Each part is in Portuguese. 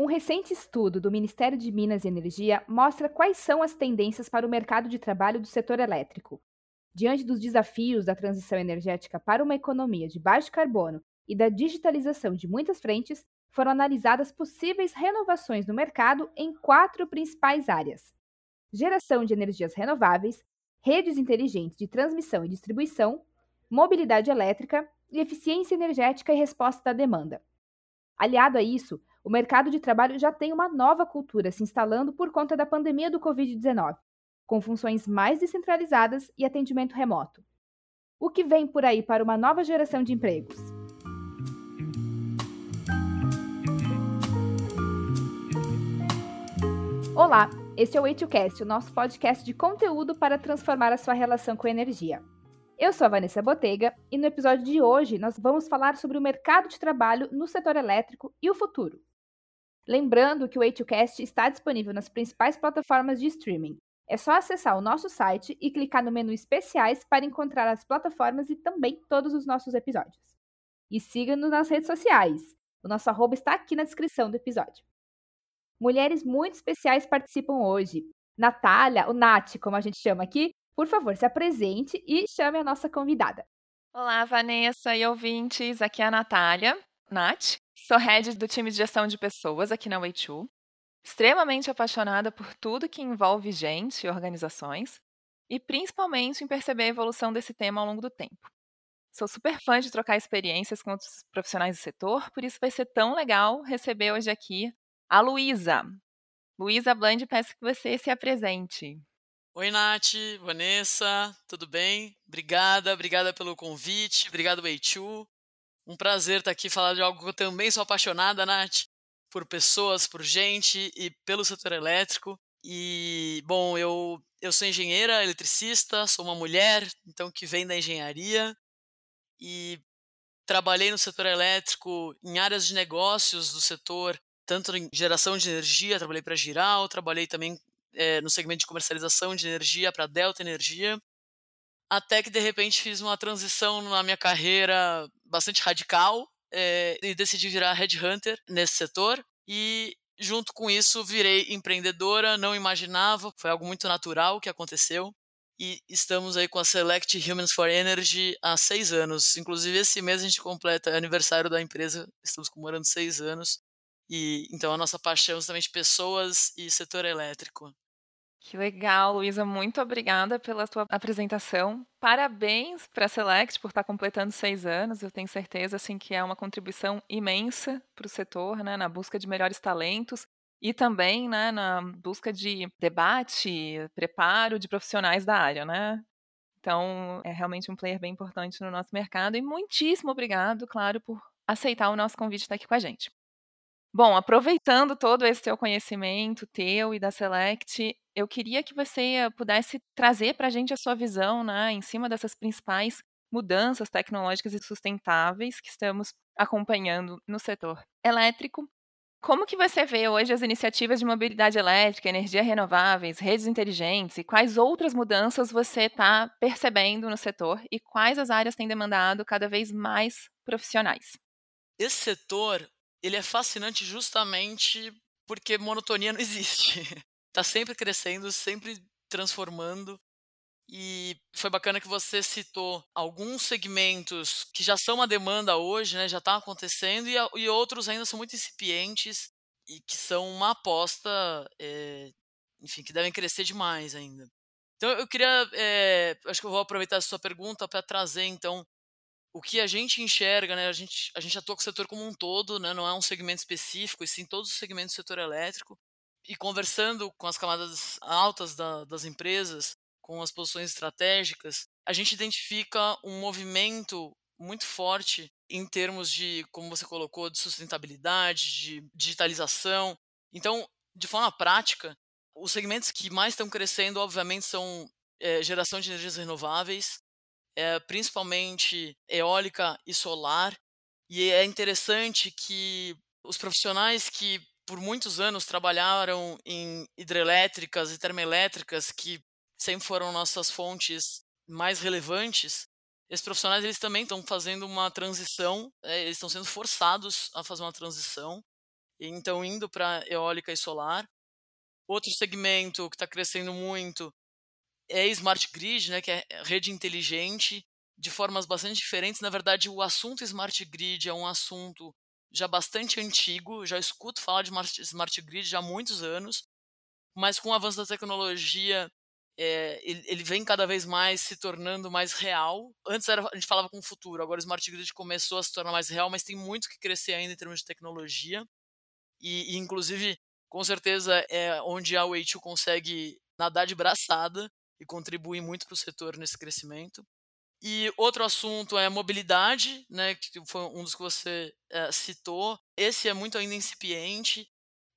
Um recente estudo do Ministério de Minas e Energia mostra quais são as tendências para o mercado de trabalho do setor elétrico. Diante dos desafios da transição energética para uma economia de baixo carbono e da digitalização de muitas frentes, foram analisadas possíveis renovações no mercado em quatro principais áreas: geração de energias renováveis, redes inteligentes de transmissão e distribuição, mobilidade elétrica e eficiência energética e resposta da demanda. Aliado a isso, o mercado de trabalho já tem uma nova cultura se instalando por conta da pandemia do Covid-19, com funções mais descentralizadas e atendimento remoto. O que vem por aí para uma nova geração de empregos? Olá, este é o E2Cast, o nosso podcast de conteúdo para transformar a sua relação com a energia. Eu sou a Vanessa Botega e no episódio de hoje nós vamos falar sobre o mercado de trabalho no setor elétrico e o futuro. Lembrando que o E2Cast está disponível nas principais plataformas de streaming. É só acessar o nosso site e clicar no menu especiais para encontrar as plataformas e também todos os nossos episódios. E siga-nos nas redes sociais. O nosso arroba está aqui na descrição do episódio. Mulheres muito especiais participam hoje. Natália, o Nath, como a gente chama aqui, por favor, se apresente e chame a nossa convidada. Olá, Vanessa e ouvintes. Aqui é a Natália, Nath. Sou head do time de gestão de pessoas aqui na Way2. Extremamente apaixonada por tudo que envolve gente e organizações e principalmente em perceber a evolução desse tema ao longo do tempo. Sou super fã de trocar experiências com outros profissionais do setor, por isso vai ser tão legal receber hoje aqui a Luísa. Luísa Bland, peço que você se apresente. Oi, Nath, Vanessa, tudo bem? Obrigada, obrigada pelo convite, obrigado, Weichu. Um prazer estar aqui falar de algo que eu também sou apaixonada, Nath, por pessoas, por gente e pelo setor elétrico. E, bom, eu, eu sou engenheira, eletricista, sou uma mulher, então que vem da engenharia. E trabalhei no setor elétrico em áreas de negócios do setor tanto em geração de energia, trabalhei para Giral, trabalhei também é, no segmento de comercialização de energia para Delta Energia, até que de repente fiz uma transição na minha carreira bastante radical é, e decidi virar headhunter nesse setor e junto com isso virei empreendedora, não imaginava, foi algo muito natural que aconteceu e estamos aí com a Select Humans for Energy há seis anos. Inclusive, esse mês a gente completa aniversário da empresa, estamos comemorando seis anos. E então a nossa paixão é justamente pessoas e setor elétrico. Que legal, Luísa. Muito obrigada pela tua apresentação. Parabéns para a Select por estar completando seis anos. Eu tenho certeza assim, que é uma contribuição imensa para o setor, né, na busca de melhores talentos e também né, na busca de debate, preparo de profissionais da área. Né? Então, é realmente um player bem importante no nosso mercado. E muitíssimo obrigado, claro, por aceitar o nosso convite estar aqui com a gente. Bom, aproveitando todo esse teu conhecimento, teu e da Select, eu queria que você pudesse trazer para a gente a sua visão, né, em cima dessas principais mudanças tecnológicas e sustentáveis que estamos acompanhando no setor elétrico. Como que você vê hoje as iniciativas de mobilidade elétrica, energia renováveis, redes inteligentes e quais outras mudanças você está percebendo no setor e quais as áreas têm demandado cada vez mais profissionais? Esse setor ele é fascinante justamente porque monotonia não existe. tá sempre crescendo, sempre transformando. E foi bacana que você citou alguns segmentos que já são uma demanda hoje, né, já estão acontecendo, e, e, outros ainda são muito incipientes e que são uma aposta, é, enfim, que devem crescer demais ainda. Então eu queria, é, acho que eu vou aproveitar a sua pergunta para trazer então o que a gente enxerga, né, a gente, a gente atua com o setor como um todo, né, não é um segmento específico, e sim todos os segmentos do setor elétrico. E conversando com as camadas altas da, das empresas, com as posições estratégicas, a gente identifica um movimento muito forte em termos de, como você colocou, de sustentabilidade, de digitalização. Então, de forma prática, os segmentos que mais estão crescendo, obviamente, são é, geração de energias renováveis, é, principalmente eólica e solar. E é interessante que os profissionais que por muitos anos trabalharam em hidrelétricas e termoelétricas, que sempre foram nossas fontes mais relevantes, esses profissionais eles também estão fazendo uma transição, é, eles estão sendo forçados a fazer uma transição então indo para eólica e solar. Outro segmento que está crescendo muito é smart grid, né, que é rede inteligente, de formas bastante diferentes. Na verdade, o assunto smart grid é um assunto já bastante antigo, já escuto falar de smart grid já há muitos anos, mas com o avanço da tecnologia, é, ele, ele, vem cada vez mais se tornando mais real. Antes era, a gente falava com o futuro, agora o smart grid começou a se tornar mais real, mas tem muito que crescer ainda em termos de tecnologia. E, e inclusive, com certeza, é onde a Way2 consegue nadar de braçada e contribuir muito para o setor nesse crescimento. E outro assunto é mobilidade, né, que foi um dos que você é, citou. Esse é muito ainda incipiente,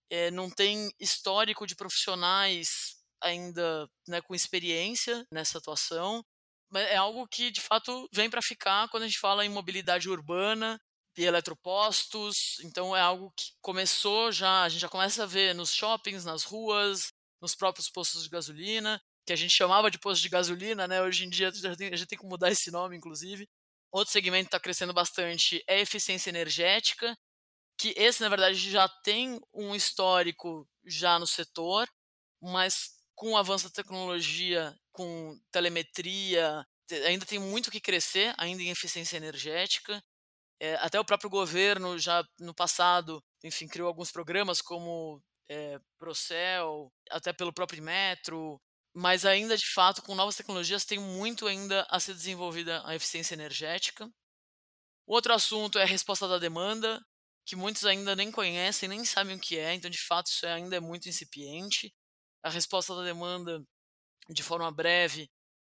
é, não tem histórico de profissionais ainda né, com experiência nessa atuação, mas é algo que de fato vem para ficar quando a gente fala em mobilidade urbana e eletropostos. Então é algo que começou já, a gente já começa a ver nos shoppings, nas ruas, nos próprios postos de gasolina que a gente chamava de posto de gasolina, né? Hoje em dia tem, já tem que mudar esse nome, inclusive. Outro segmento que está crescendo bastante é eficiência energética, que esse, na verdade, já tem um histórico já no setor, mas com o avanço da tecnologia, com telemetria, ainda tem muito que crescer, ainda em eficiência energética. É, até o próprio governo já no passado, enfim, criou alguns programas como é, Procel, até pelo próprio Metro, mas ainda de fato com novas tecnologias tem muito ainda a ser desenvolvida a eficiência energética. Outro assunto é a resposta da demanda, que muitos ainda nem conhecem, nem sabem o que é, então de fato isso ainda é muito incipiente. A resposta da demanda, de forma breve,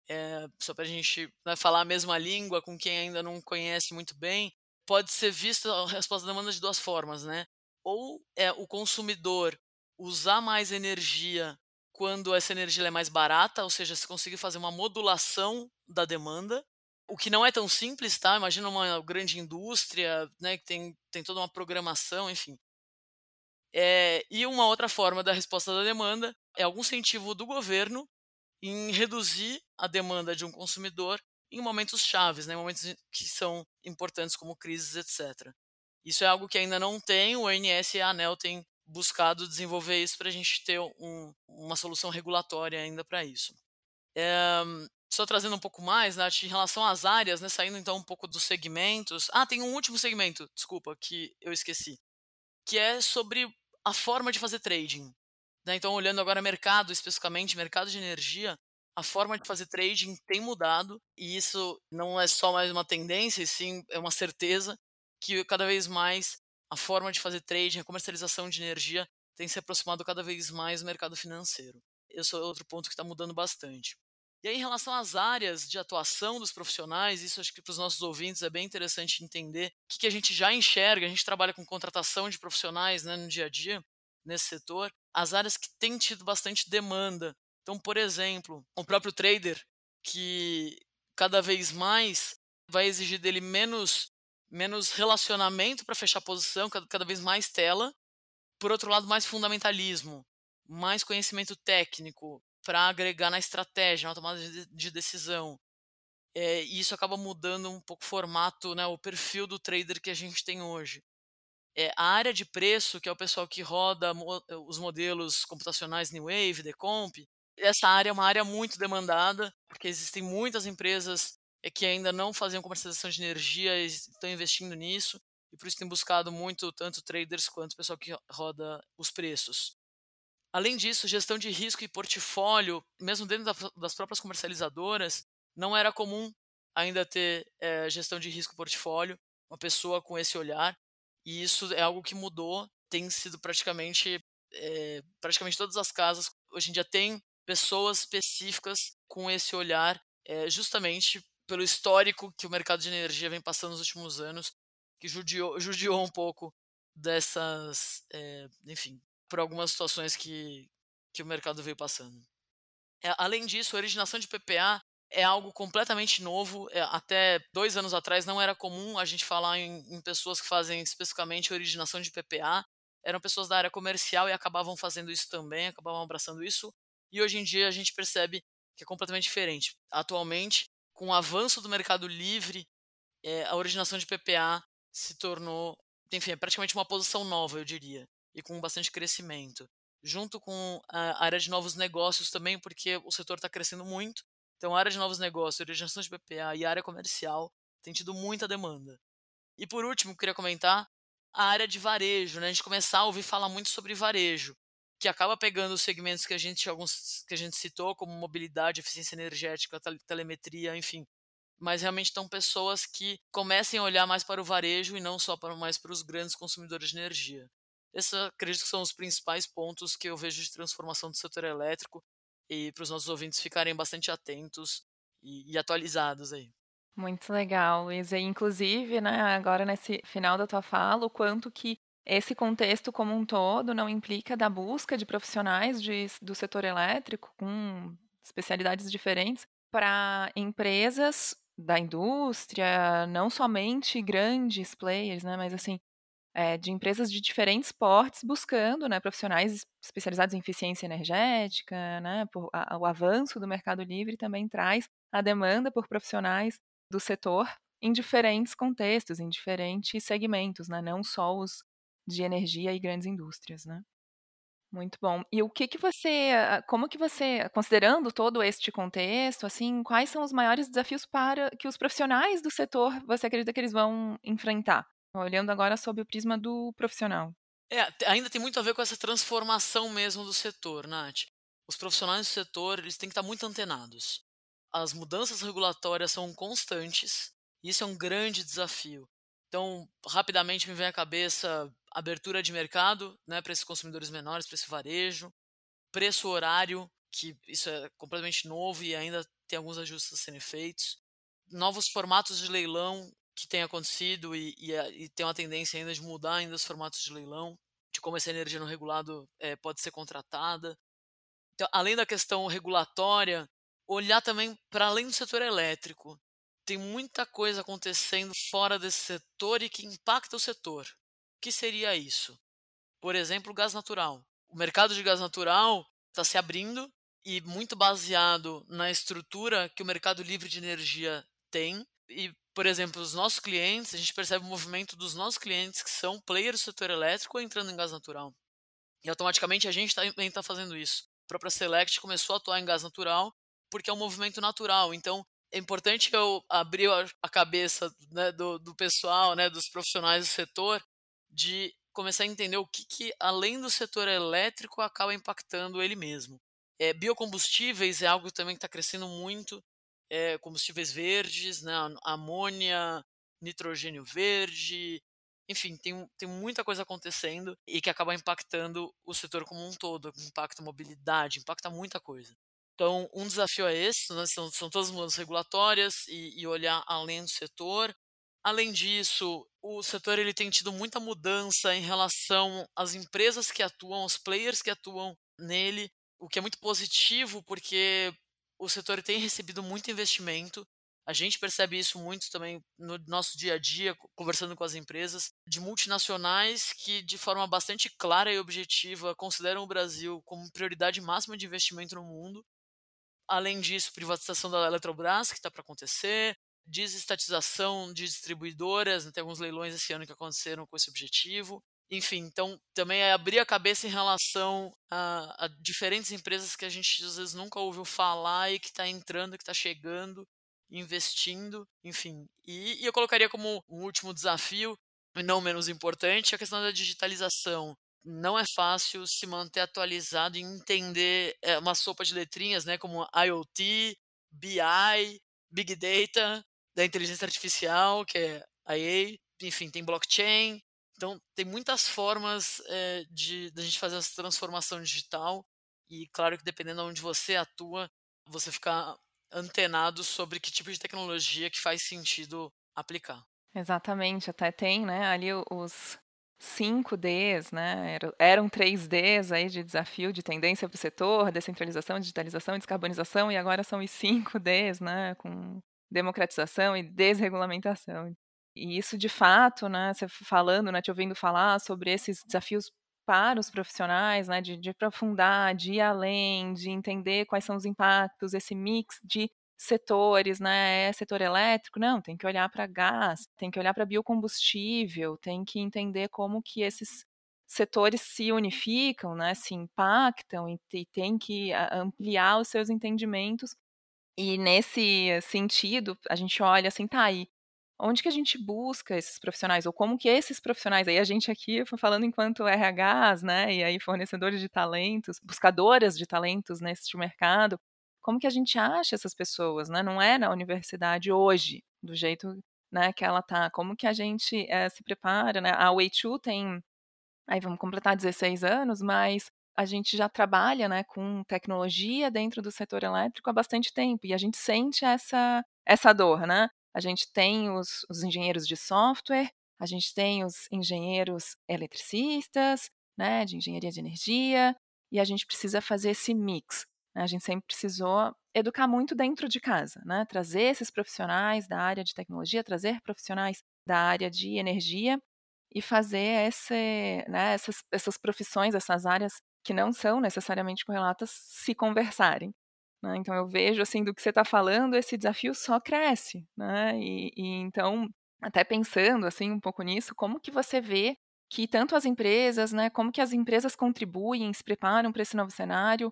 é, só para a gente né, falar a mesma língua com quem ainda não conhece muito bem, pode ser vista a resposta da demanda de duas formas, né? Ou é o consumidor usar mais energia quando essa energia é mais barata, ou seja, se conseguir fazer uma modulação da demanda, o que não é tão simples, tá? Imagina uma grande indústria, né, que tem, tem toda uma programação, enfim. É, e uma outra forma da resposta da demanda é algum incentivo do governo em reduzir a demanda de um consumidor em momentos chaves, né, momentos que são importantes como crises, etc. Isso é algo que ainda não tem, o ONS e a ANEL têm buscado desenvolver isso para a gente ter um, uma solução regulatória ainda para isso. É, só trazendo um pouco mais, Nath, em relação às áreas, né, saindo então um pouco dos segmentos. Ah, tem um último segmento, desculpa, que eu esqueci, que é sobre a forma de fazer trading. Né? Então, olhando agora mercado, especificamente mercado de energia, a forma de fazer trading tem mudado e isso não é só mais uma tendência, e sim é uma certeza que cada vez mais a forma de fazer trading, a comercialização de energia tem se aproximado cada vez mais do mercado financeiro. Esse é outro ponto que está mudando bastante. E aí, em relação às áreas de atuação dos profissionais, isso acho que para os nossos ouvintes é bem interessante entender o que, que, a gente já enxerga. A gente trabalha com contratação de profissionais né, no dia a dia, nesse setor. As áreas que têm tido bastante demanda. Então, por exemplo, o próprio trader, que cada vez mais vai exigir dele menos menos relacionamento para fechar posição, cada, vez mais tela. Por outro lado, mais fundamentalismo, mais conhecimento técnico para agregar na estratégia, na tomada de, de decisão. É, e isso acaba mudando um pouco o formato, né, o perfil do trader que a gente tem hoje. É, a área de preço, que é o pessoal que roda mo os modelos computacionais New Wave, Decomp, essa área é uma área muito demandada, porque existem muitas empresas é que ainda não faziam comercialização de energia e estão investindo nisso, e por isso tem buscado muito tanto traders quanto o pessoal que roda os preços. Além disso, gestão de risco e portfólio, mesmo dentro das próprias comercializadoras, não era comum ainda ter é, gestão de risco e portfólio, uma pessoa com esse olhar, e isso é algo que mudou, tem sido praticamente, é, praticamente todas as casas, hoje em dia tem pessoas específicas com esse olhar, é, justamente pelo histórico que o mercado de energia vem passando nos últimos anos, que judiou, judiou um pouco dessas, é, enfim, por algumas situações que, que o mercado veio passando. É, além disso, a originação de PPA é algo completamente novo. É, até dois anos atrás não era comum a gente falar em, em pessoas que fazem especificamente originação de PPA. Eram pessoas da área comercial e acabavam fazendo isso também, acabavam abraçando isso. E hoje em dia a gente percebe que é completamente diferente. Atualmente, com o avanço do mercado livre, é, a originação de PPA se tornou, enfim, é praticamente uma posição nova, eu diria. e com bastante crescimento. Junto com a área de novos negócios também, porque o setor está crescendo muito. Então, a área de novos negócios, originação de BPA e a área comercial tem tido muita demanda. E por último, queria comentar a área de varejo, né? A gente começar a ouvir falar muito sobre varejo, que acaba pegando os segmentos que a gente alguns que a gente citou, como mobilidade, eficiência energética, telemetria, enfim. Mas realmente estão pessoas que comecem a olhar mais para o varejo e não só para mais para os grandes consumidores de energia. Esses acredito que são os principais pontos que eu vejo de transformação do setor elétrico e para os nossos ouvintes ficarem bastante atentos e, e atualizados aí. Muito legal, Luísa. Inclusive, né, agora nesse final da tua fala, o quanto que esse contexto como um todo não implica da busca de profissionais de, do setor elétrico com especialidades diferentes para empresas da indústria, não somente grandes players, né, mas assim, é, de empresas de diferentes portes buscando né, profissionais especializados em eficiência energética, né, por, a, o avanço do mercado livre também traz a demanda por profissionais do setor em diferentes contextos, em diferentes segmentos, né, não só os de energia e grandes indústrias, né? Muito bom. E o que que você, como que você, considerando todo este contexto, assim, quais são os maiores desafios para que os profissionais do setor você acredita que eles vão enfrentar? Olhando agora sob o prisma do profissional. É, ainda tem muito a ver com essa transformação mesmo do setor, Nath. Os profissionais do setor, eles têm que estar muito antenados. As mudanças regulatórias são constantes, e isso é um grande desafio. Então, rapidamente me vem à cabeça abertura de mercado né, para esses consumidores menores, para esse varejo, preço horário, que isso é completamente novo e ainda tem alguns ajustes a serem feitos, novos formatos de leilão que tem acontecido e, e, e, tem uma tendência ainda de mudar ainda os formatos de leilão, de como essa energia não regulado é, pode ser contratada. Então, além da questão regulatória, olhar também para além do setor elétrico. Tem muita coisa acontecendo fora desse setor e que impacta o setor. Que seria isso? Por exemplo, gás natural. O mercado de gás natural está se abrindo e muito baseado na estrutura que o mercado livre de energia tem. E por exemplo, os nossos clientes, a gente percebe o movimento dos nossos clientes que são players do setor elétrico entrando em gás natural. E automaticamente a gente também está fazendo isso. A própria Select começou a atuar em gás natural porque é um movimento natural. Então, é importante eu abrir a cabeça né, do, do, pessoal, né, dos profissionais do setor, de começar a entender o que, que além do setor elétrico, acaba impactando ele mesmo. É, biocombustíveis é algo também que está crescendo muito é, combustíveis verdes, né, amônia, nitrogênio verde, enfim, tem, tem muita coisa acontecendo e que acaba impactando o setor como um todo, impacta a mobilidade, impacta muita coisa. Então, um desafio é esse, né, são, são todas as mudanças regulatórias e, e olhar além do setor. Além disso, o setor ele tem tido muita mudança em relação às empresas que atuam, aos players que atuam nele, o que é muito positivo porque o setor tem recebido muito investimento. A gente percebe isso muito também no nosso dia a dia, conversando com as empresas, de multinacionais que, de forma bastante clara e objetiva, consideram o Brasil como prioridade máxima de investimento no mundo. Além disso, privatização da Eletrobras, que está para acontecer, desestatização de distribuidoras, né, tem alguns leilões esse ano que aconteceram com esse objetivo. Enfim, então também é abrir a cabeça em relação a, a diferentes empresas que a gente às vezes nunca ouviu falar e que está entrando, que está chegando, investindo, enfim. E, e eu colocaria como um último desafio, não menos importante, a questão da digitalização não é fácil se manter atualizado e entender é, uma sopa de letrinhas, né, como IoT, BI, Big Data, da inteligência artificial, que é IA, enfim, tem blockchain, então, tem muitas formas é, de, de a gente fazer essa transformação digital e, claro, que dependendo de onde você atua, você ficar antenado sobre que tipo de tecnologia que faz sentido aplicar. Exatamente, até tem, né, ali os 5Ds, né, eram 3Ds aí de desafio, de tendência para o setor, descentralização, digitalização, descarbonização, e agora são os 5Ds, né, com democratização e desregulamentação. E isso de fato, né, você falando, né, te ouvindo falar sobre esses desafios para os profissionais, né, de, de aprofundar, de ir além, de entender quais são os impactos, esse mix de setores, né, é setor elétrico, não, tem que olhar para gás, tem que olhar para biocombustível, tem que entender como que esses setores se unificam, né, se impactam e, e têm que ampliar os seus entendimentos. E nesse sentido, a gente olha assim, tá aí, onde que a gente busca esses profissionais, ou como que esses profissionais, aí a gente aqui falando enquanto RHs, né, e aí fornecedores de talentos, buscadoras de talentos neste mercado, como que a gente acha essas pessoas, né, não é na universidade hoje, do jeito, né, que ela tá, como que a gente é, se prepara, né, a Way2 tem, aí vamos completar 16 anos, mas a gente já trabalha, né, com tecnologia dentro do setor elétrico há bastante tempo, e a gente sente essa, essa dor, né, a gente tem os, os engenheiros de software, a gente tem os engenheiros eletricistas, né, de engenharia de energia, e a gente precisa fazer esse mix. Né? A gente sempre precisou educar muito dentro de casa, né? trazer esses profissionais da área de tecnologia, trazer profissionais da área de energia e fazer esse, né, essas, essas profissões, essas áreas que não são necessariamente correlatas se conversarem. Né? Então eu vejo assim do que você está falando, esse desafio só cresce, né? E, e, então até pensando assim um pouco nisso, como que você vê que tanto as empresas, né, como que as empresas contribuem, se preparam para esse novo cenário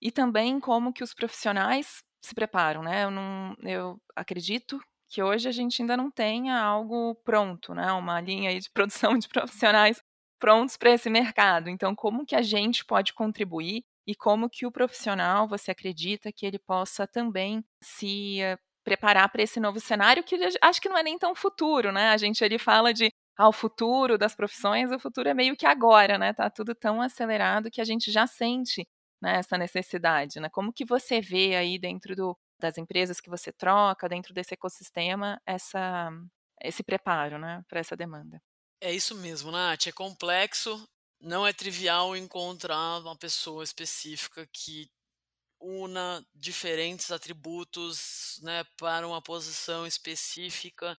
e também como que os profissionais se preparam, né? Eu não, eu acredito que hoje a gente ainda não tenha algo pronto, né? Uma linha de produção de profissionais prontos para esse mercado. Então, como que a gente pode contribuir e como que o profissional você acredita que ele possa também se uh, preparar para esse novo cenário que acho que não é nem tão futuro, né? A gente ali fala de ah, o futuro das profissões, o futuro é meio que agora, né? Tá tudo tão acelerado que a gente já sente né, essa necessidade, né? Como que você vê aí dentro do, das empresas que você troca, dentro desse ecossistema, essa, esse preparo, né, para essa demanda? É isso mesmo, Nath. É complexo, não é trivial encontrar uma pessoa específica que una diferentes atributos né, para uma posição específica.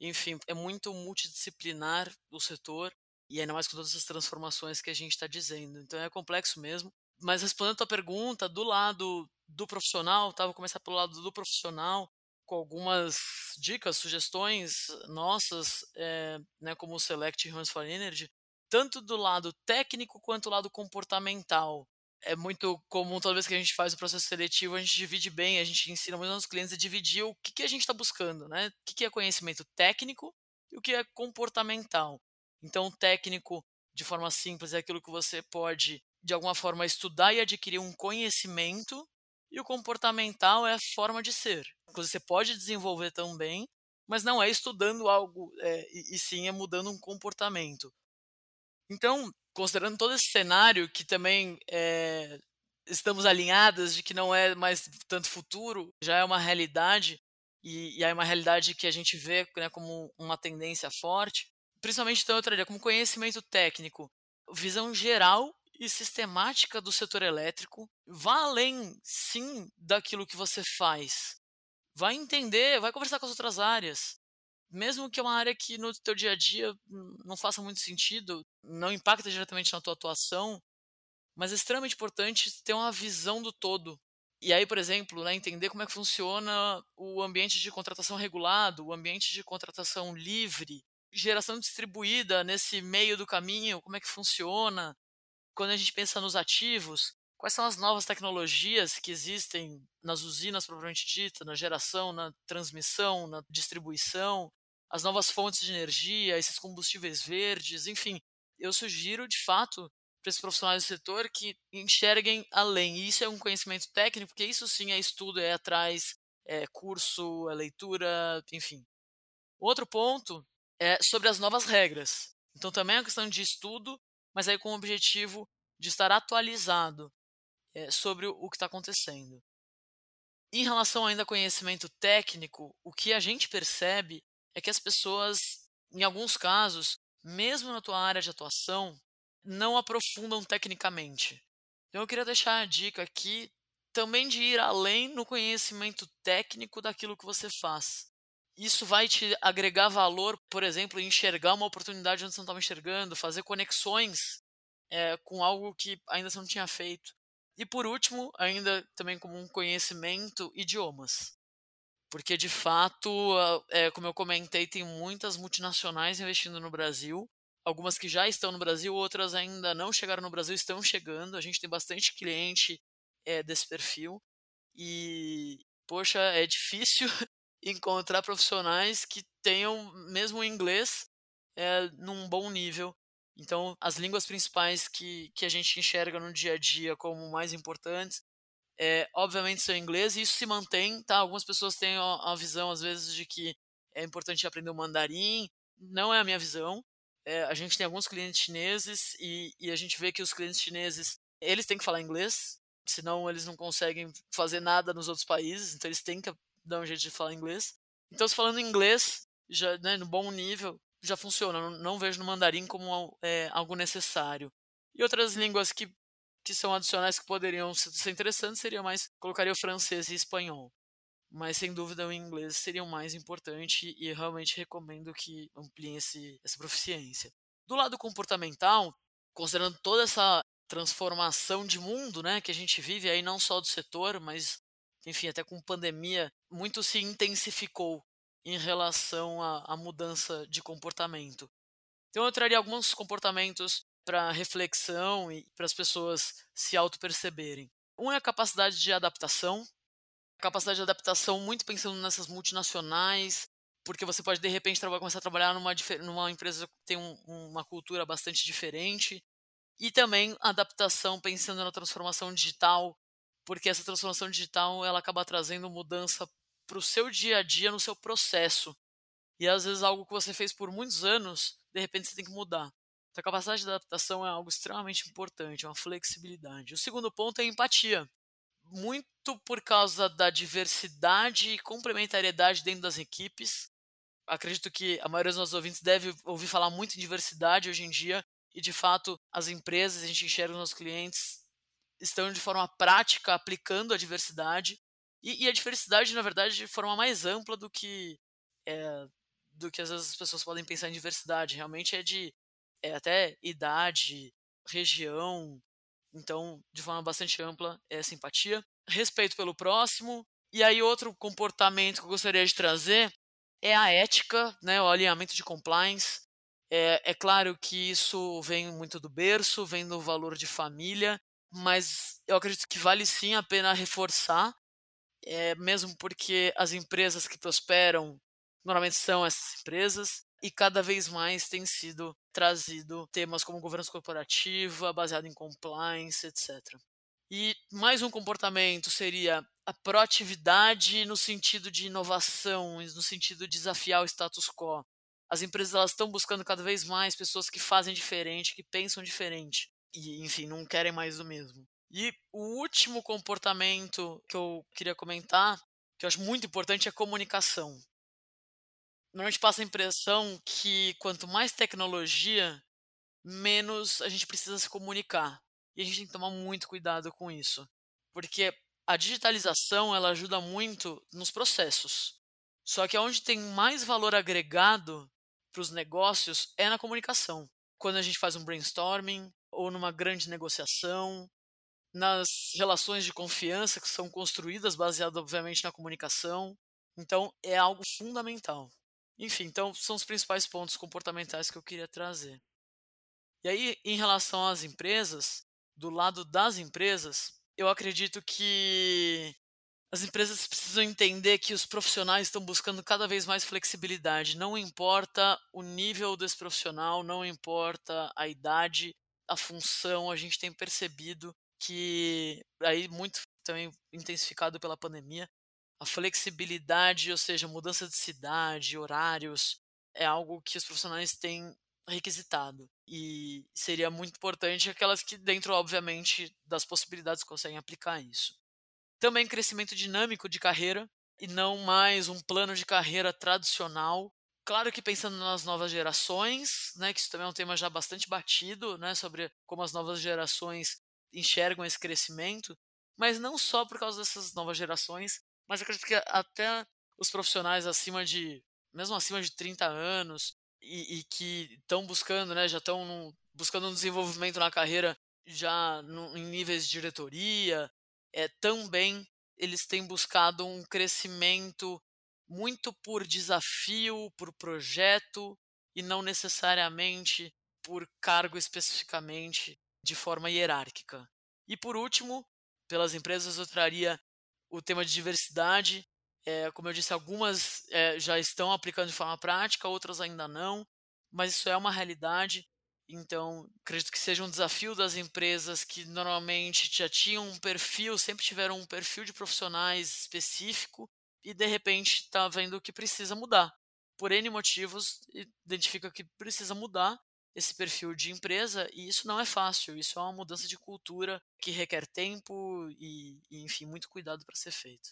Enfim, é muito multidisciplinar o setor e ainda mais com todas as transformações que a gente está dizendo. Então é complexo mesmo. Mas respondendo a tua pergunta, do lado do profissional, tá? Vou começar pelo lado do profissional, com algumas dicas, sugestões nossas, é, né, como o Select Humans for Energy, tanto do lado técnico quanto do lado comportamental. É muito comum, toda vez que a gente faz o processo seletivo, a gente divide bem, a gente ensina muito aos clientes a dividir o que, que a gente está buscando, né? O que, que é conhecimento técnico e o que é comportamental. Então, técnico, de forma simples, é aquilo que você pode, de alguma forma, estudar e adquirir um conhecimento, e o comportamental é a forma de ser. Inclusive, você pode desenvolver também, mas não é estudando algo, é, e, e sim é mudando um comportamento. Então, considerando todo esse cenário que também é, estamos alinhadas de que não é mais tanto futuro, já é uma realidade e, e é uma realidade que a gente vê né, como uma tendência forte, principalmente então eu traria como conhecimento técnico, visão geral e sistemática do setor elétrico, vá além sim daquilo que você faz. Vai entender, vai conversar com as outras áreas mesmo que é uma área que no teu dia a dia não faça muito sentido, não impacta diretamente na tua atuação, mas é extremamente importante ter uma visão do todo. E aí, por exemplo, né, entender como é que funciona o ambiente de contratação regulado, o ambiente de contratação livre, geração distribuída nesse meio do caminho, como é que funciona. Quando a gente pensa nos ativos, quais são as novas tecnologias que existem nas usinas propriamente dita, na geração, na transmissão, na distribuição, as novas fontes de energia, esses combustíveis verdes, enfim. Eu sugiro, de fato, para esses profissionais do setor que enxerguem além. E isso é um conhecimento técnico, porque isso sim é estudo, é atrás, é curso, é leitura, enfim. Outro ponto é sobre as novas regras. Então também é uma questão de estudo, mas aí com o objetivo de estar atualizado é, sobre o que está acontecendo. Em relação ainda ao conhecimento técnico, o que a gente percebe é que as pessoas, em alguns casos, mesmo na tua área de atuação, não aprofundam tecnicamente. Então eu queria deixar a dica aqui também de ir além no conhecimento técnico daquilo que você faz. Isso vai te agregar valor, por exemplo, em enxergar uma oportunidade onde você não estava enxergando, fazer conexões é, com algo que ainda você não tinha feito. E por último, ainda também como um conhecimento, idiomas porque de fato, é, como eu comentei, tem muitas multinacionais investindo no Brasil, algumas que já estão no Brasil, outras ainda não chegaram no Brasil, estão chegando. A gente tem bastante cliente é, desse perfil. E, poxa, é difícil encontrar profissionais que tenham mesmo inglês é, num bom nível. Então, as línguas principais que, que a gente enxerga no dia a dia como mais importantes, é, obviamente, são inglês, e isso se mantém, tá? Algumas pessoas têm a, visão, às vezes, de que é importante aprender o mandarim. Não é a minha visão. É, a gente tem alguns clientes chineses e, e a gente vê que os clientes chineses, eles têm que falar inglês, senão eles não conseguem fazer nada nos outros países, então eles têm que dar um jeito de falar inglês. Então, se falando inglês, já né, no bom nível, já funciona. Não, não vejo no mandarim como é, algo necessário. E outras línguas que, que são adicionais que poderiam ser interessantes seria mais colocaria o francês e espanhol. Mas sem dúvida o inglês seria o mais importante e realmente recomendo que ampliem esse, essa proficiência. Do lado comportamental, considerando toda essa transformação de mundo, né, que a gente vive aí não só do setor, mas enfim, até com pandemia, muito se intensificou em relação à, à mudança de comportamento. Então eu traria alguns comportamentos para reflexão e para as pessoas se auto-perceberem. Um é a capacidade de adaptação, a capacidade de adaptação muito pensando nessas multinacionais, porque você pode de repente começar a trabalhar numa, numa empresa que tem um, uma cultura bastante diferente, e também adaptação pensando na transformação digital, porque essa transformação digital ela acaba trazendo mudança para o seu dia a dia, no seu processo. E às vezes algo que você fez por muitos anos, de repente você tem que mudar. Então, a capacidade de adaptação é algo extremamente importante, é uma flexibilidade. O segundo ponto é a empatia. Muito por causa da diversidade e complementariedade dentro das equipes. Acredito que a maioria dos nossos ouvintes deve ouvir falar muito em diversidade hoje em dia, e de fato as empresas, a gente enxerga os nossos clientes, estão de forma prática aplicando a diversidade. E, e, a diversidade, na verdade, de forma mais ampla do que é, do que às vezes as pessoas podem pensar em diversidade. Realmente é de é, até idade, região. Então, de forma bastante ampla, é simpatia. Respeito pelo próximo. E aí, outro comportamento que eu gostaria de trazer é a ética, né, o alinhamento de compliance. É, é claro que isso vem muito do berço, vem do valor de família, mas eu acredito que vale sim a pena reforçar é, mesmo porque as empresas que prosperam normalmente são essas empresas e cada vez mais tem sido trazido temas como governança corporativa, baseado em compliance, etc. E mais um comportamento seria a proatividade no sentido de inovação, no sentido de desafiar o status quo. As empresas elas estão buscando cada vez mais pessoas que fazem diferente, que pensam diferente e, enfim, não querem mais do mesmo. E o último comportamento que eu queria comentar, que eu acho muito importante, é a comunicação. Normalmente passa a impressão que quanto mais tecnologia, menos a gente precisa se comunicar. E a gente tem que tomar muito cuidado com isso. Porque a digitalização ela ajuda muito nos processos. Só que onde tem mais valor agregado para os negócios é na comunicação. Quando a gente faz um brainstorming ou numa grande negociação, nas relações de confiança que são construídas baseado obviamente na comunicação. Então é algo fundamental. Enfim, então são os principais pontos comportamentais que eu queria trazer. E aí, em relação às empresas, do lado das empresas, eu acredito que as empresas precisam entender que os profissionais estão buscando cada vez mais flexibilidade. Não importa o nível desse profissional, não importa a idade, a função, a gente tem percebido que aí muito também intensificado pela pandemia, a flexibilidade, ou seja, mudança de cidade, horários, é algo que os profissionais têm requisitado. E seria muito importante aquelas que, dentro, obviamente, das possibilidades, conseguem aplicar isso. Também crescimento dinâmico de carreira e não mais um plano de carreira tradicional. Claro que pensando nas novas gerações, né, que isso também é um tema já bastante batido, né, sobre como as novas gerações enxergam esse crescimento, mas não só por causa dessas novas gerações, mas acredito que até os profissionais acima de, mesmo acima de 30 anos, e, e que estão buscando, né, já estão buscando um desenvolvimento na carreira já no, em níveis de diretoria, é, também eles têm buscado um crescimento muito por desafio, por projeto, e não necessariamente por cargo especificamente, de forma hierárquica. E por último, pelas empresas, eu traria o tema de diversidade. É, como eu disse, algumas é, já estão aplicando de forma prática, outras ainda não, mas isso é uma realidade. Então, acredito que seja um desafio das empresas que normalmente já tinham um perfil, sempre tiveram um perfil de profissionais específico e de repente está vendo que precisa mudar. Por N motivos, identifica que precisa mudar esse perfil de empresa e isso não é fácil, isso é uma mudança de cultura que requer tempo e, e enfim, muito cuidado para ser feito.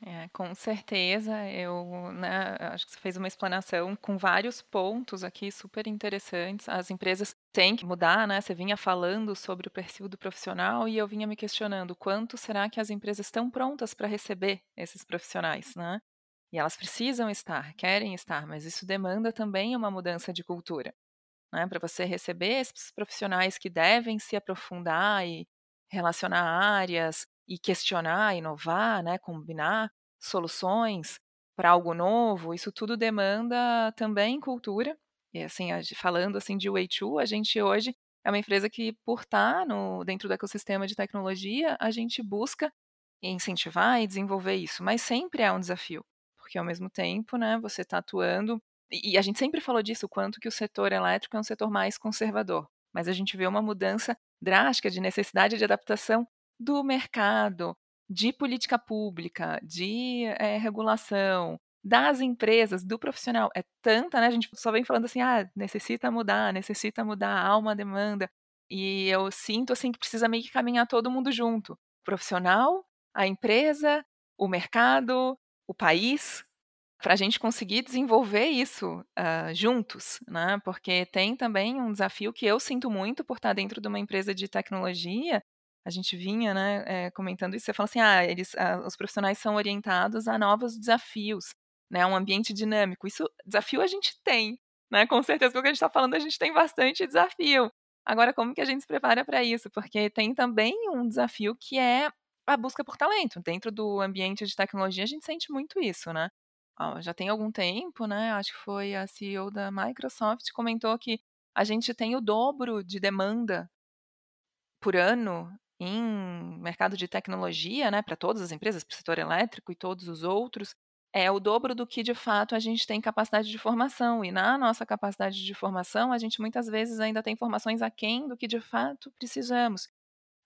É, com certeza, eu né, acho que você fez uma explanação com vários pontos aqui super interessantes. As empresas têm que mudar, né? Você vinha falando sobre o perfil do profissional e eu vinha me questionando quanto será que as empresas estão prontas para receber esses profissionais, né? E elas precisam estar, querem estar, mas isso demanda também uma mudança de cultura, né? Para você receber esses profissionais que devem se aprofundar e relacionar áreas, e questionar, inovar, né, combinar soluções para algo novo, isso tudo demanda também cultura. E assim, falando assim de Way2, a gente hoje é uma empresa que por estar no, dentro do ecossistema de tecnologia, a gente busca incentivar e desenvolver isso, mas sempre é um desafio, porque ao mesmo tempo, né, você está atuando e a gente sempre falou disso, o quanto que o setor elétrico é um setor mais conservador, mas a gente vê uma mudança drástica de necessidade de adaptação do mercado, de política pública, de é, regulação, das empresas, do profissional. É tanta, né? A gente só vem falando assim, ah, necessita mudar, necessita mudar, há uma demanda. E eu sinto assim que precisa meio que caminhar todo mundo junto. O profissional, a empresa, o mercado, o país, para a gente conseguir desenvolver isso uh, juntos, né? Porque tem também um desafio que eu sinto muito por estar dentro de uma empresa de tecnologia, a gente vinha, né, é, comentando isso, você fala assim, ah, eles, ah, os profissionais são orientados a novos desafios, né, um ambiente dinâmico. Isso, desafio a gente tem, né, com certeza, porque a gente está falando, a gente tem bastante desafio. Agora, como que a gente se prepara para isso? Porque tem também um desafio que é a busca por talento. Dentro do ambiente de tecnologia, a gente sente muito isso, né? Já tem algum tempo, né? Acho que foi a CEO da Microsoft comentou que a gente tem o dobro de demanda por ano em mercado de tecnologia, né, para todas as empresas, para o setor elétrico e todos os outros, é o dobro do que de fato a gente tem capacidade de formação. E na nossa capacidade de formação, a gente muitas vezes ainda tem informações aquém do que de fato precisamos.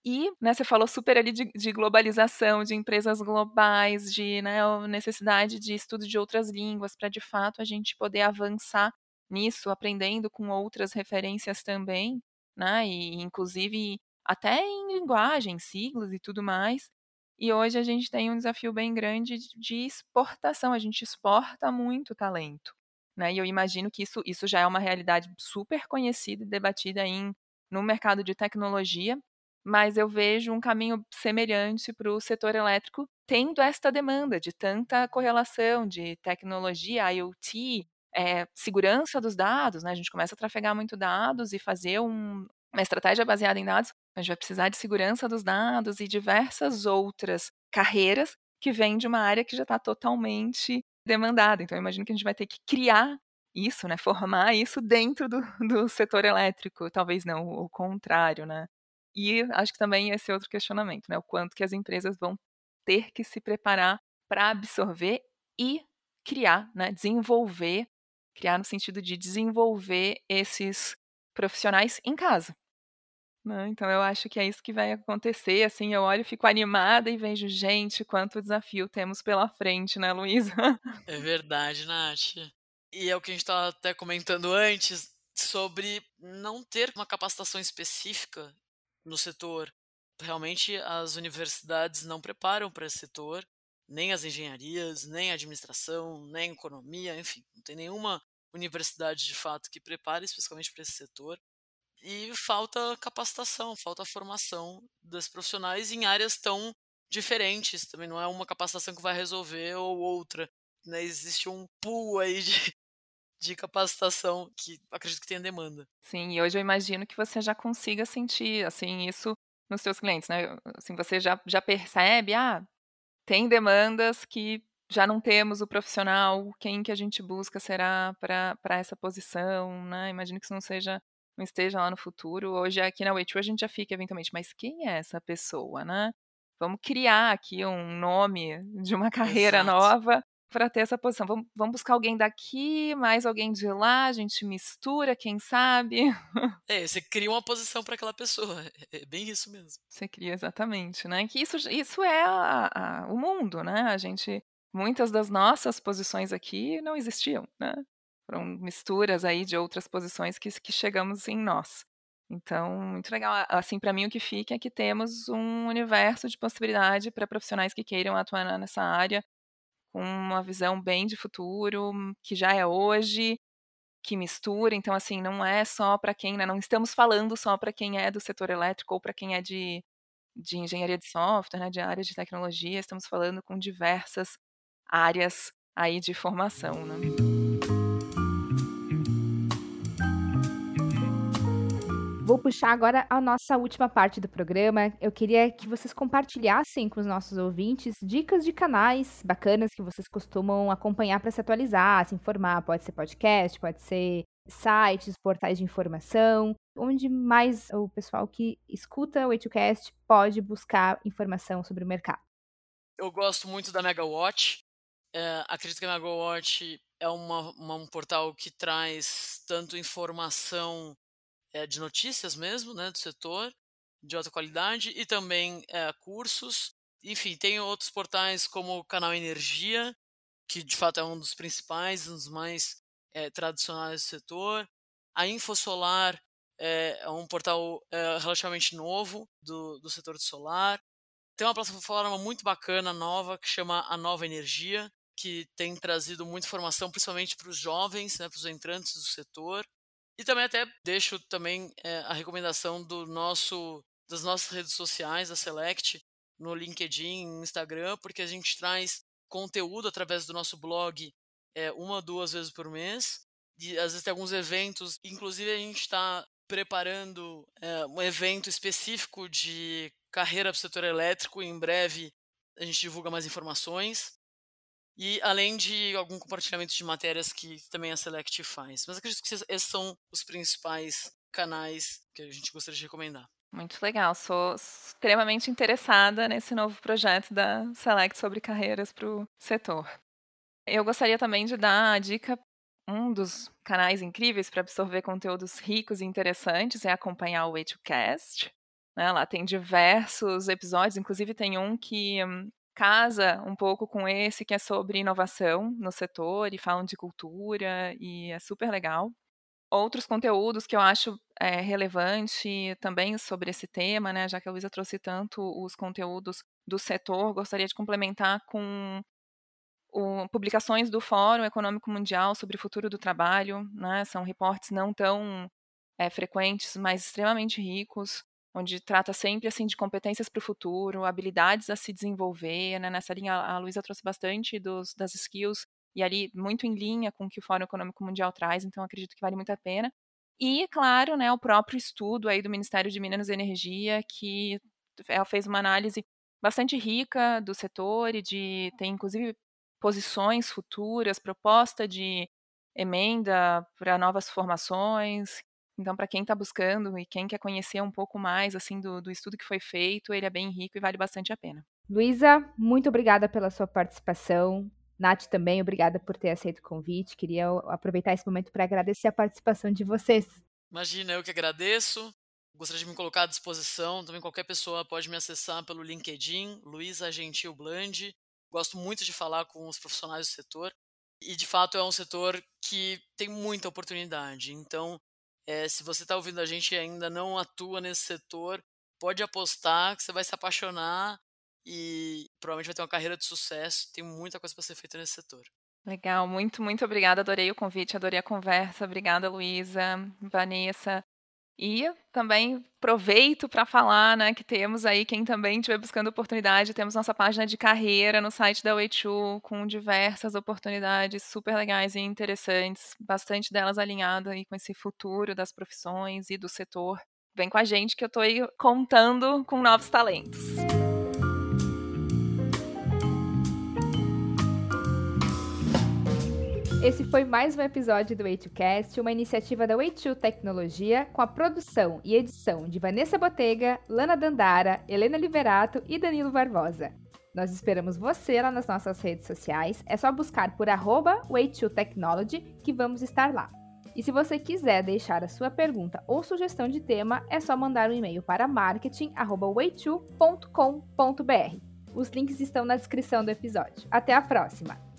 E né, você falou super ali de, de globalização, de empresas globais, de né, necessidade de estudo de outras línguas, para de fato a gente poder avançar nisso, aprendendo com outras referências também, né? E inclusive até em linguagem, siglas e tudo mais. E hoje a gente tem um desafio bem grande de exportação, a gente exporta muito talento. Né? E eu imagino que isso, isso já é uma realidade super conhecida e debatida em, no mercado de tecnologia, mas eu vejo um caminho semelhante para o setor elétrico, tendo esta demanda de tanta correlação de tecnologia, IoT, é, segurança dos dados, né? A gente começa a trafegar muito dados e fazer um, uma estratégia baseada em dados, a gente vai precisar de segurança dos dados e diversas outras carreiras que vêm de uma área que já está totalmente demandada. Então, eu imagino que a gente vai ter que criar isso, né, formar isso dentro do, do setor elétrico, talvez não o contrário, né. E acho que também esse outro questionamento, né, o quanto que as empresas vão ter que se preparar para absorver e criar, né, desenvolver, criar no sentido de desenvolver esses profissionais em casa. Né, então eu acho que é isso que vai acontecer, assim, eu olho e fico animada e vejo, gente, quanto desafio temos pela frente, né, Luísa? É verdade, Nath. E é o que a gente estava até comentando antes sobre não ter uma capacitação específica no setor. Realmente as universidades não preparam para esse setor, nem as engenharias, nem a administração, nem a economia, enfim, não tem nenhuma universidade de fato que prepare especificamente para esse setor e falta capacitação, falta formação dos profissionais em áreas tão diferentes. Também não é uma capacitação que vai resolver ou outra. Né? Existe um pool aí de, de capacitação que acredito que tenha demanda. Sim, e hoje eu imagino que você já consiga sentir assim isso nos seus clientes, né? Assim, você já, já percebe, ah, tem demandas que já não temos o profissional, quem que a gente busca será para essa posição, né? Imagino que isso não seja não esteja lá no futuro. Hoje aqui na Way2 a gente já fica eventualmente, mas quem é essa pessoa, né? Vamos criar aqui um nome de uma carreira Exato. nova para ter essa posição. Vamos, vamos buscar alguém daqui, mais alguém de lá, a gente mistura, quem sabe. É, você cria uma posição para aquela pessoa. É bem isso mesmo. Você cria exatamente, né? Que isso, isso é a, a, o mundo, né? A gente, muitas das nossas posições aqui não existiam, né? Foram misturas aí de outras posições que, que chegamos em nós. Então, muito legal. Assim, para mim, o que fica é que temos um universo de possibilidade para profissionais que queiram atuar nessa área, com uma visão bem de futuro, que já é hoje, que mistura. Então, assim, não é só para quem, né, não estamos falando só para quem é do setor elétrico ou para quem é de, de engenharia de software, né, de área de tecnologia. Estamos falando com diversas áreas aí de formação, né? Vou puxar agora a nossa última parte do programa. Eu queria que vocês compartilhassem com os nossos ouvintes dicas de canais bacanas que vocês costumam acompanhar para se atualizar, se informar. Pode ser podcast, pode ser sites, portais de informação, onde mais o pessoal que escuta o H2Cast pode buscar informação sobre o mercado. Eu gosto muito da Megawatt. É, acredito que a Megawatt é uma, uma, um portal que traz tanto informação é, de notícias mesmo, né, do setor, de alta qualidade, e também é, cursos. Enfim, tem outros portais como o Canal Energia, que de fato é um dos principais, um dos mais é, tradicionais do setor. A InfoSolar é, um portal relativamente novo do, do setor de solar. Tem uma plataforma muito bacana, nova, que chama A Nova Energia, que tem trazido muita informação, principalmente para os jovens, né, para os entrantes do setor. E também até deixo também é, a recomendação do nosso das nossas redes sociais, da Select, no LinkedIn, no Instagram, porque a gente traz conteúdo através do nosso blog é, uma, duas vezes por mês. E às vezes tem alguns eventos, inclusive a gente está preparando é, um evento específico de carreira para o setor elétrico. Em breve a gente divulga mais informações. E além de algum compartilhamento de matérias que também a Select faz. Mas acredito que esses são os principais canais que a gente gostaria de recomendar. Muito legal, sou extremamente interessada nesse novo projeto da Select sobre carreiras para o setor. Eu gostaria também de dar a dica, um dos canais incríveis para absorver conteúdos ricos e interessantes é acompanhar o Way2Cast. Né? Lá tem diversos episódios, inclusive tem um que hum, casa um pouco com esse que é sobre inovação no setor e falam de cultura e é super legal. Outros conteúdos que eu acho é, relevante também sobre esse tema, né, já que a Luísa trouxe tanto os conteúdos do setor, gostaria de complementar com o, publicações do Fórum Econômico Mundial sobre o futuro do trabalho, né, são reportes não tão é, frequentes, mas extremamente ricos, onde trata sempre assim de competências para o futuro, habilidades a se desenvolver. Né? Nessa linha, a Luísa trouxe bastante dos, das skills e ali muito em linha com o que o Fórum Econômico Mundial traz, então acredito que vale muito a pena. E, claro, né, o próprio estudo aí do Ministério de Minas e Energia, que ela fez uma análise bastante rica do setor e de tem inclusive posições futuras, proposta de emenda para novas formações, então, para quem está buscando e quem quer conhecer um pouco mais assim do, do estudo que foi feito, ele é bem rico e vale bastante a pena. Luísa, muito obrigada pela sua participação. Nath também, obrigada por ter aceito o convite. Queria aproveitar esse momento para agradecer a participação de vocês. Imagina, eu que agradeço. Gostaria de me colocar à disposição. Também qualquer pessoa pode me acessar pelo LinkedIn, Luísa Gentil Bland. Gosto muito de falar com os profissionais do setor. E, de fato, é um setor que tem muita oportunidade. Então, é, se você está ouvindo a gente e ainda não atua nesse setor, pode apostar que você vai se apaixonar e provavelmente vai ter uma carreira de sucesso. Tem muita coisa para ser feita nesse setor. Legal, muito, muito obrigada. Adorei o convite, adorei a conversa. Obrigada, Luísa, Vanessa. E também aproveito para falar né, que temos aí, quem também estiver buscando oportunidade, temos nossa página de carreira no site da Weichu, com diversas oportunidades super legais e interessantes, bastante delas alinhadas aí com esse futuro das profissões e do setor. Vem com a gente que eu estou aí contando com novos talentos. Esse foi mais um episódio do Way2Cast, uma iniciativa da Way2 Tecnologia, com a produção e edição de Vanessa Botega, Lana Dandara, Helena Liberato e Danilo Barbosa. Nós esperamos você lá nas nossas redes sociais. É só buscar por arroba Way2Technology que vamos estar lá. E se você quiser deixar a sua pergunta ou sugestão de tema, é só mandar um e-mail para marketing@way2.com.br. Os links estão na descrição do episódio. Até a próxima!